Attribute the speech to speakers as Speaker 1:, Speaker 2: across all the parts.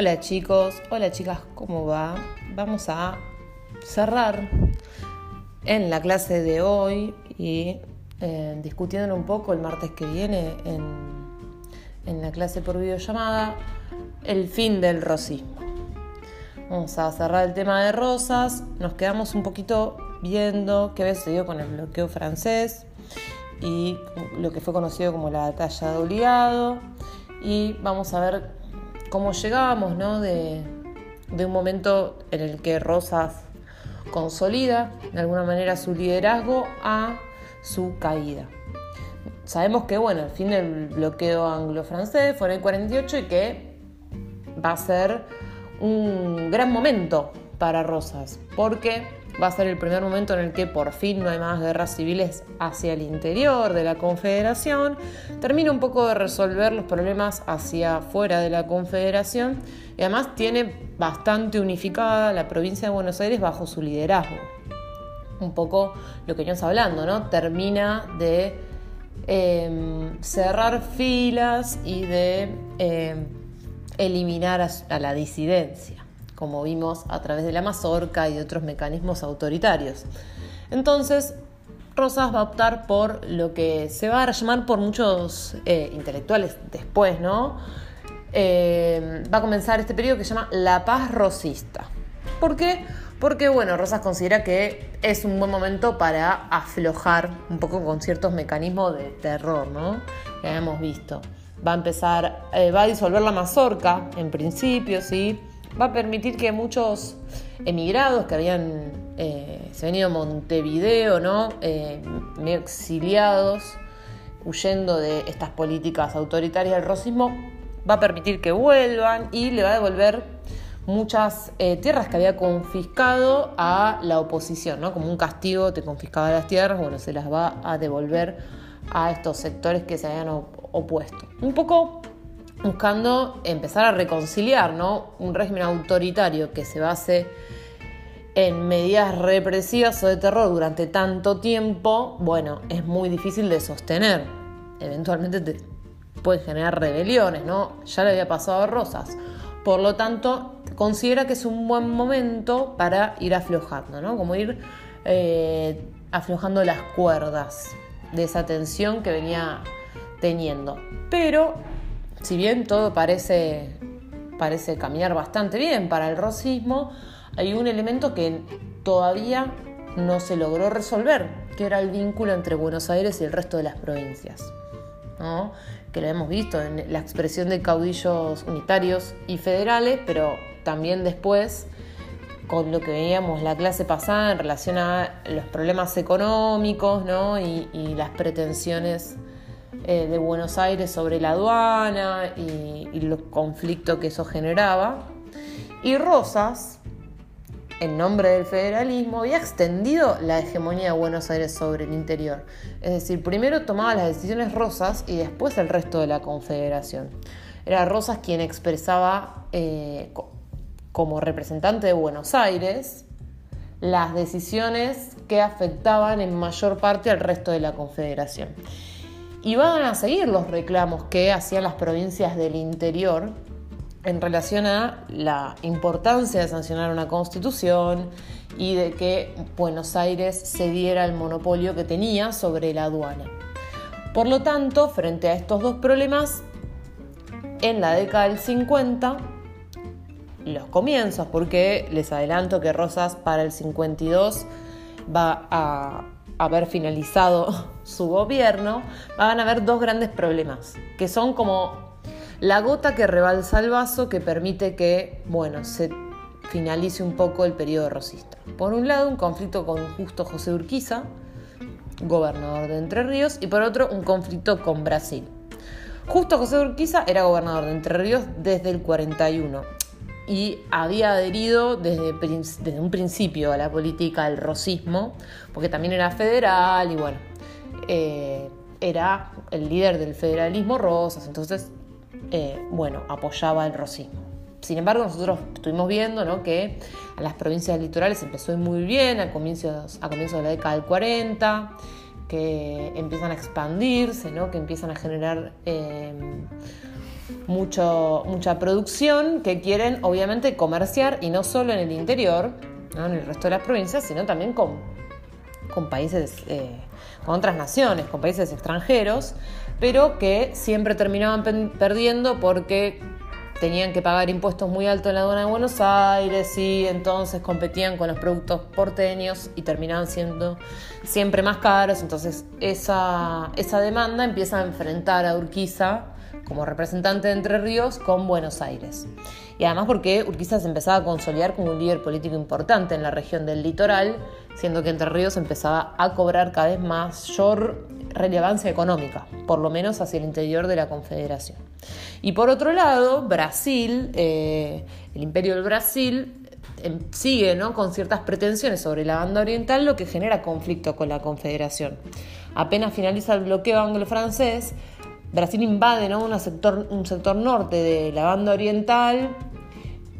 Speaker 1: Hola chicos, hola chicas, ¿cómo va? Vamos a cerrar en la clase de hoy y eh, discutiendo un poco el martes que viene en, en la clase por videollamada el fin del rosismo. Vamos a cerrar el tema de rosas, nos quedamos un poquito viendo qué se dio con el bloqueo francés y lo que fue conocido como la batalla de obligado y vamos a ver cómo llegamos, ¿no? De, un momento en el que Rosas consolida de alguna manera su liderazgo a su caída. Sabemos que, bueno, el fin del bloqueo anglo-francés fue en el 48 y que va a ser un gran momento para Rosas, porque va a ser el primer momento en el que por fin no hay más guerras civiles hacia el interior de la Confederación, termina un poco de resolver los problemas hacia fuera de la Confederación y además tiene bastante unificada la provincia de Buenos Aires bajo su liderazgo. Un poco lo que estamos hablando, ¿no? Termina de em, cerrar filas y de em, eliminar a la disidencia como vimos a través de la mazorca y de otros mecanismos autoritarios. Entonces, Rosas va a optar por lo que se va a llamar por muchos eh, intelectuales después, ¿no? Eh, va a comenzar este periodo que se llama la paz rosista. ¿Por qué? Porque, bueno, Rosas considera que es un buen momento para aflojar un poco con ciertos mecanismos de terror, ¿no? Que hemos visto. Va a empezar, eh, va a disolver la mazorca, en principio, ¿sí? Va a permitir que muchos emigrados que habían eh, venido a Montevideo, ¿no? Eh, exiliados, huyendo de estas políticas autoritarias del racismo, va a permitir que vuelvan y le va a devolver muchas eh, tierras que había confiscado a la oposición, ¿no? Como un castigo te confiscaba las tierras, bueno, se las va a devolver a estos sectores que se habían opuesto. Un poco buscando empezar a reconciliar ¿no? un régimen autoritario que se base en medidas represivas o de terror durante tanto tiempo, bueno, es muy difícil de sostener. Eventualmente te puede generar rebeliones, ¿no? Ya le había pasado a Rosas. Por lo tanto, considera que es un buen momento para ir aflojando, ¿no? Como ir eh, aflojando las cuerdas de esa tensión que venía teniendo. Pero si bien todo parece, parece caminar bastante bien para el rosismo, hay un elemento que todavía no se logró resolver, que era el vínculo entre Buenos Aires y el resto de las provincias. que lo hemos visto en la expresión de caudillos unitarios y federales, pero también después con lo que veíamos la clase pasada en relación a los problemas económicos y, y las pretensiones eh, de Buenos Aires sobre la aduana y, los conflictos que eso generaba. Y Rosas, en nombre del federalismo, había extendido la hegemonía de Buenos Aires sobre el interior. Es decir, primero tomaba las decisiones Rosas y después el resto de la Confederación. Era Rosas quien expresaba eh, como representante de Buenos Aires las decisiones que afectaban en mayor parte al resto de la Confederación. Y van a seguir los reclamos que hacían las provincias del interior en relación a la importancia de sancionar una constitución y de que Buenos Aires cediera el monopolio que tenía sobre la aduana. Por lo tanto, frente a estos dos problemas, en la década del 50, los comienzos, porque les adelanto que Rosas para el 52 va a haber finalizado su gobierno, van a haber dos grandes problemas, que son como la gota que rebalsa el vaso que permite que, bueno, se finalice un poco el periodo rosista. Por un lado, un conflicto con Justo José Urquiza, gobernador de Entre Ríos, y por otro, un conflicto con Brasil. Justo José Urquiza era gobernador de Entre Ríos desde el 41 y había adherido desde, un principio a la política del rosismo, porque también era federal y bueno, eh, era el líder del federalismo Rosas, entonces, eh, bueno, apoyaba el rosismo. Sin embargo, nosotros estuvimos viendo ¿no? que a las provincias litorales empezó muy bien a comienzos, a comienzos de la década del 40, que empiezan a expandirse, ¿no? que empiezan a generar... Eh, mucho, mucha producción que quieren obviamente comerciar y no solo en el interior, en el resto de las provincias, sino también con, con países, eh, con otras naciones, con países extranjeros, pero que siempre terminaban perdiendo porque tenían que pagar impuestos muy altos en la aduana de Buenos Aires y entonces competían con los productos porteños y terminaban siendo siempre más caros. Entonces esa, esa demanda empieza a enfrentar a Urquiza como representante de Entre Ríos con Buenos Aires. Y además porque Urquiza se empezaba a consolidar como un líder político importante en la región del litoral, siendo que Entre Ríos empezaba a cobrar cada vez mayor relevancia económica, por lo menos hacia el interior de la Confederación. Y por otro lado, Brasil, eh, el imperio del Brasil, em, sigue ¿no? con ciertas pretensiones sobre la banda oriental, lo que genera conflicto con la Confederación. Apenas finaliza el bloqueo anglo-francés, Brasil invade ¿no? sector, un sector norte de la banda oriental,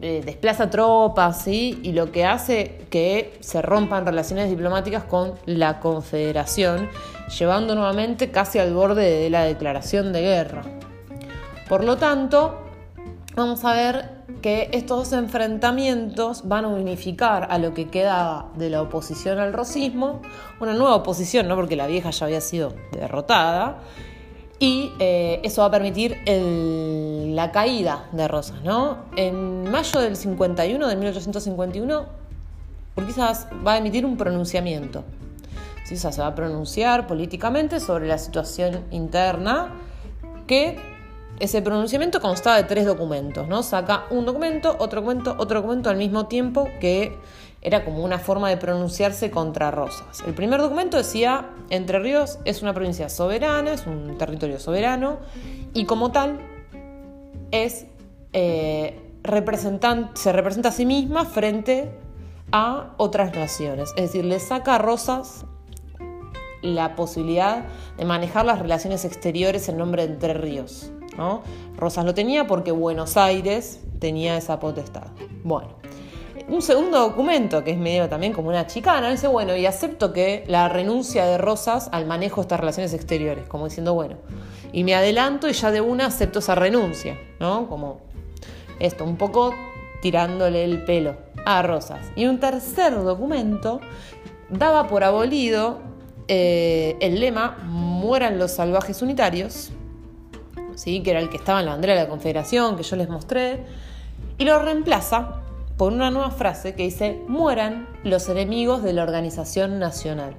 Speaker 1: eh, desplaza tropas y lo que hace que se rompan relaciones diplomáticas con la Confederación, llevando nuevamente casi al borde de la declaración de guerra. Por lo tanto, vamos a ver que estos dos enfrentamientos van a unificar a lo que queda de la oposición al rosismo, una nueva oposición, ¿no? porque la vieja ya había sido derrotada, y eh, eso va a permitir la caída de Rosas. ¿no? En mayo del 51, de 1851, Urquiza va a emitir un pronunciamiento. ¿sí? se va a pronunciar políticamente sobre la situación interna que ese pronunciamiento constaba de tres documentos, ¿no? Saca un documento, otro documento, otro documento al mismo tiempo que era como una forma de pronunciarse contra Rosas. El primer documento decía, Entre Ríos es una provincia soberana, es un territorio soberano, y como tal es, eh, se representa a sí misma frente a otras naciones. Es decir, le saca a Rosas la posibilidad de manejar las relaciones exteriores en nombre de Entre Ríos. Rosas lo tenía porque Buenos Aires tenía esa potestad. Bueno, un segundo documento que es medio también como una chicana, dice, bueno, y acepto que la renuncia de Rosas al manejo de estas relaciones exteriores, como diciendo, bueno, y me adelanto y ya de una acepto esa renuncia, ¿no? Como esto, un poco tirándole el pelo a Rosas. Y un tercer documento daba por abolido eh, el lema mueran los salvajes unitarios, que era el que estaba en la bandera de la Confederación, que yo les mostré, y lo reemplaza por una nueva frase que dice, mueran los enemigos de la organización nacional.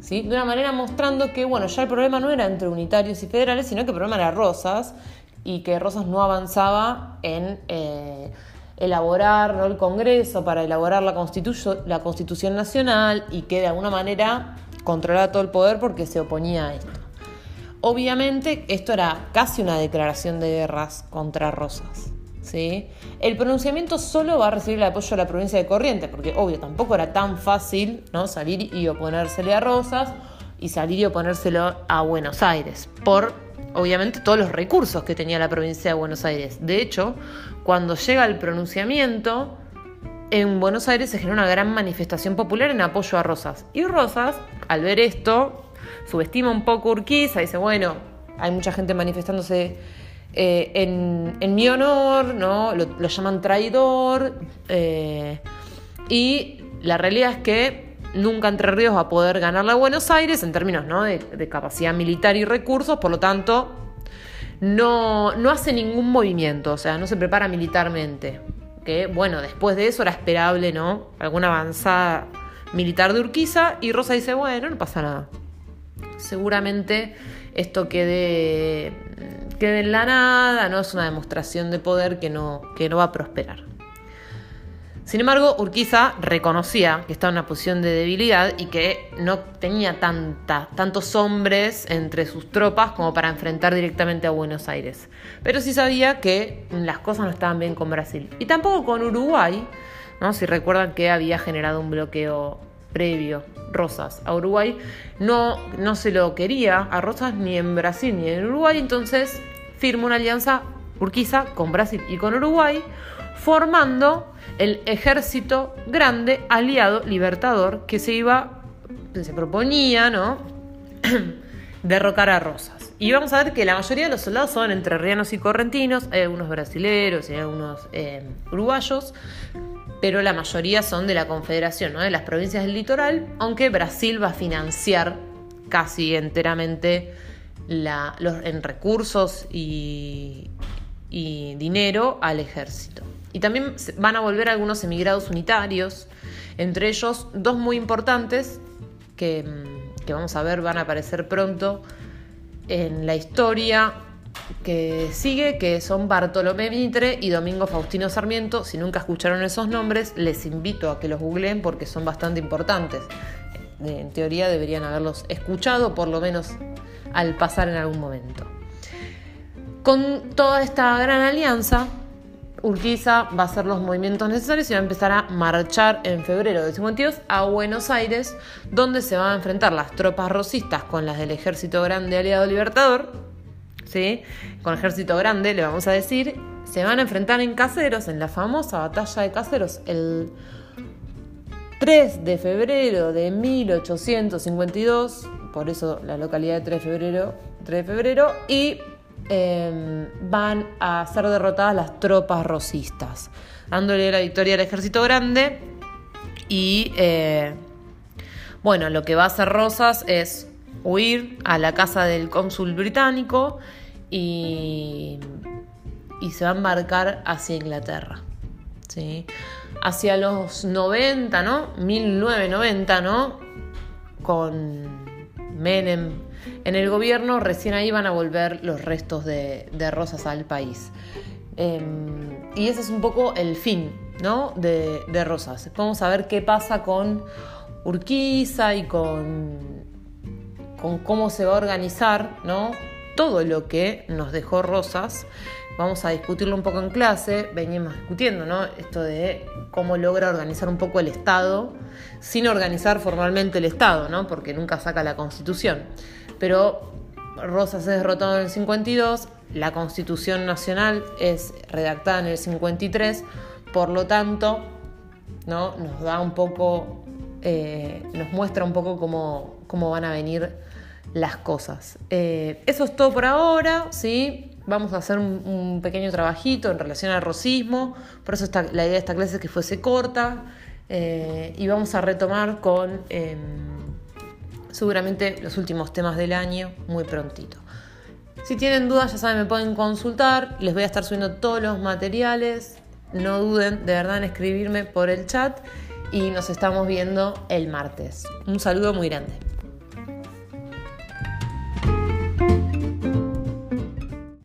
Speaker 1: ¿Sí? De una manera mostrando que, bueno, ya el problema no era entre unitarios y federales, sino que el problema era Rosas, y que Rosas no avanzaba en eh, elaborar el Congreso para elaborar la, la Constitución Nacional y que de alguna manera controlaba todo el poder porque se oponía a esto. Obviamente esto era casi una declaración de guerras contra Rosas. ¿Sí? El pronunciamiento solo va a recibir el apoyo de la provincia de Corrientes, porque obvio tampoco era tan fácil ¿no? salir y oponérsele a Rosas y salir y oponérselo a Buenos Aires, por obviamente todos los recursos que tenía la provincia de Buenos Aires. De hecho, cuando llega el pronunciamiento, en Buenos Aires se genera una gran manifestación popular en apoyo a Rosas. Y Rosas, al ver esto, subestima un poco Urquiza, dice, bueno, hay mucha gente manifestándose eh, en, mi honor, ¿no? Lo, llaman traidor, eh, y la realidad es que nunca Entre Ríos va a poder ganarle a Buenos Aires en términos de, capacidad militar y recursos, por lo tanto, no, no hace ningún movimiento, o sea, no se prepara militarmente. Que bueno, después de eso era esperable, ¿no? Alguna avanzada militar de Urquiza, y Rosa dice, bueno, no pasa nada seguramente esto quede, quede en la nada, no es una demostración de poder que no, que no va a prosperar. Sin embargo, Urquiza reconocía que estaba en una posición de debilidad y que no tenía tantos hombres entre sus tropas como para enfrentar directamente a Buenos Aires. Pero sí sabía que las cosas no estaban bien con Brasil. Y tampoco con Uruguay, ¿no? si recuerdan que había generado un bloqueo previo Rosas a Uruguay, no, no se lo quería a Rosas ni en Brasil ni en Uruguay, entonces firma una alianza Urquiza con Brasil y con Uruguay, formando el ejército grande aliado libertador que se iba, se proponía, ¿no? derrocar a Rosas. Y vamos a ver que la mayoría de los soldados son entrerrianos y correntinos, hay algunos brasileros y algunos eh, uruguayos, pero la mayoría son de la Confederación, ¿no? de las provincias del litoral, aunque Brasil va a financiar casi enteramente los, en recursos y, dinero al ejército. Y también van a volver algunos emigrados unitarios, entre ellos dos muy importantes que, que vamos a ver van a aparecer pronto en la historia que sigue, que son Bartolomé Mitre y Domingo Faustino Sarmiento. Si nunca escucharon esos nombres, les invito a que los googleen porque son bastante importantes. En teoría deberían haberlos escuchado, por lo menos al pasar en algún momento. Con toda esta gran alianza, Urquiza va a hacer los movimientos necesarios y va a empezar a marchar en febrero de 52 a Buenos Aires, donde se van a enfrentar las tropas rosistas con las del Ejército Grande Aliado Libertador, ¿sí? con Ejército Grande le vamos a decir, se van a enfrentar en Caseros, en la famosa batalla de Caseros, el 3 de febrero de 1852, por eso la localidad de 3 de febrero, 3 de febrero y Em, van a ser derrotadas las tropas rosistas, dándole la victoria al ejército grande. Y eh, bueno, lo que va a hacer Rosas es huir a la casa del cónsul británico y, se va a embarcar hacia Inglaterra. ¿sí? Hacia los 90, ¿no? 1990, ¿no? Con Menem en el gobierno, recién ahí van a volver los restos de, Rosas al país. Em, y ese es un poco el fin ¿no? de, Rosas. Vamos a ver qué pasa con Urquiza y con, con cómo se va a organizar ¿no? todo lo que nos dejó Rosas. Vamos a discutirlo un poco en clase, venimos discutiendo ¿no? esto de cómo logra organizar un poco el Estado sin organizar formalmente el Estado, ¿no? porque nunca saca la Constitución pero Rosas es derrotado en el 52, la Constitución Nacional es redactada en el 53, por lo tanto, ¿no? nos da un poco, eh, nos muestra un poco cómo, cómo, van a venir las cosas. Eh, eso es todo por ahora, ¿sí? Vamos a hacer un, pequeño trabajito en relación al rosismo, por eso la idea de esta clase es que fuese corta, eh, y vamos a retomar con em, seguramente los últimos temas del año muy prontito. Si tienen dudas, ya saben, me pueden consultar. Les voy a estar subiendo todos los materiales. No duden de verdad en escribirme por el chat y nos estamos viendo el martes. Un saludo muy grande.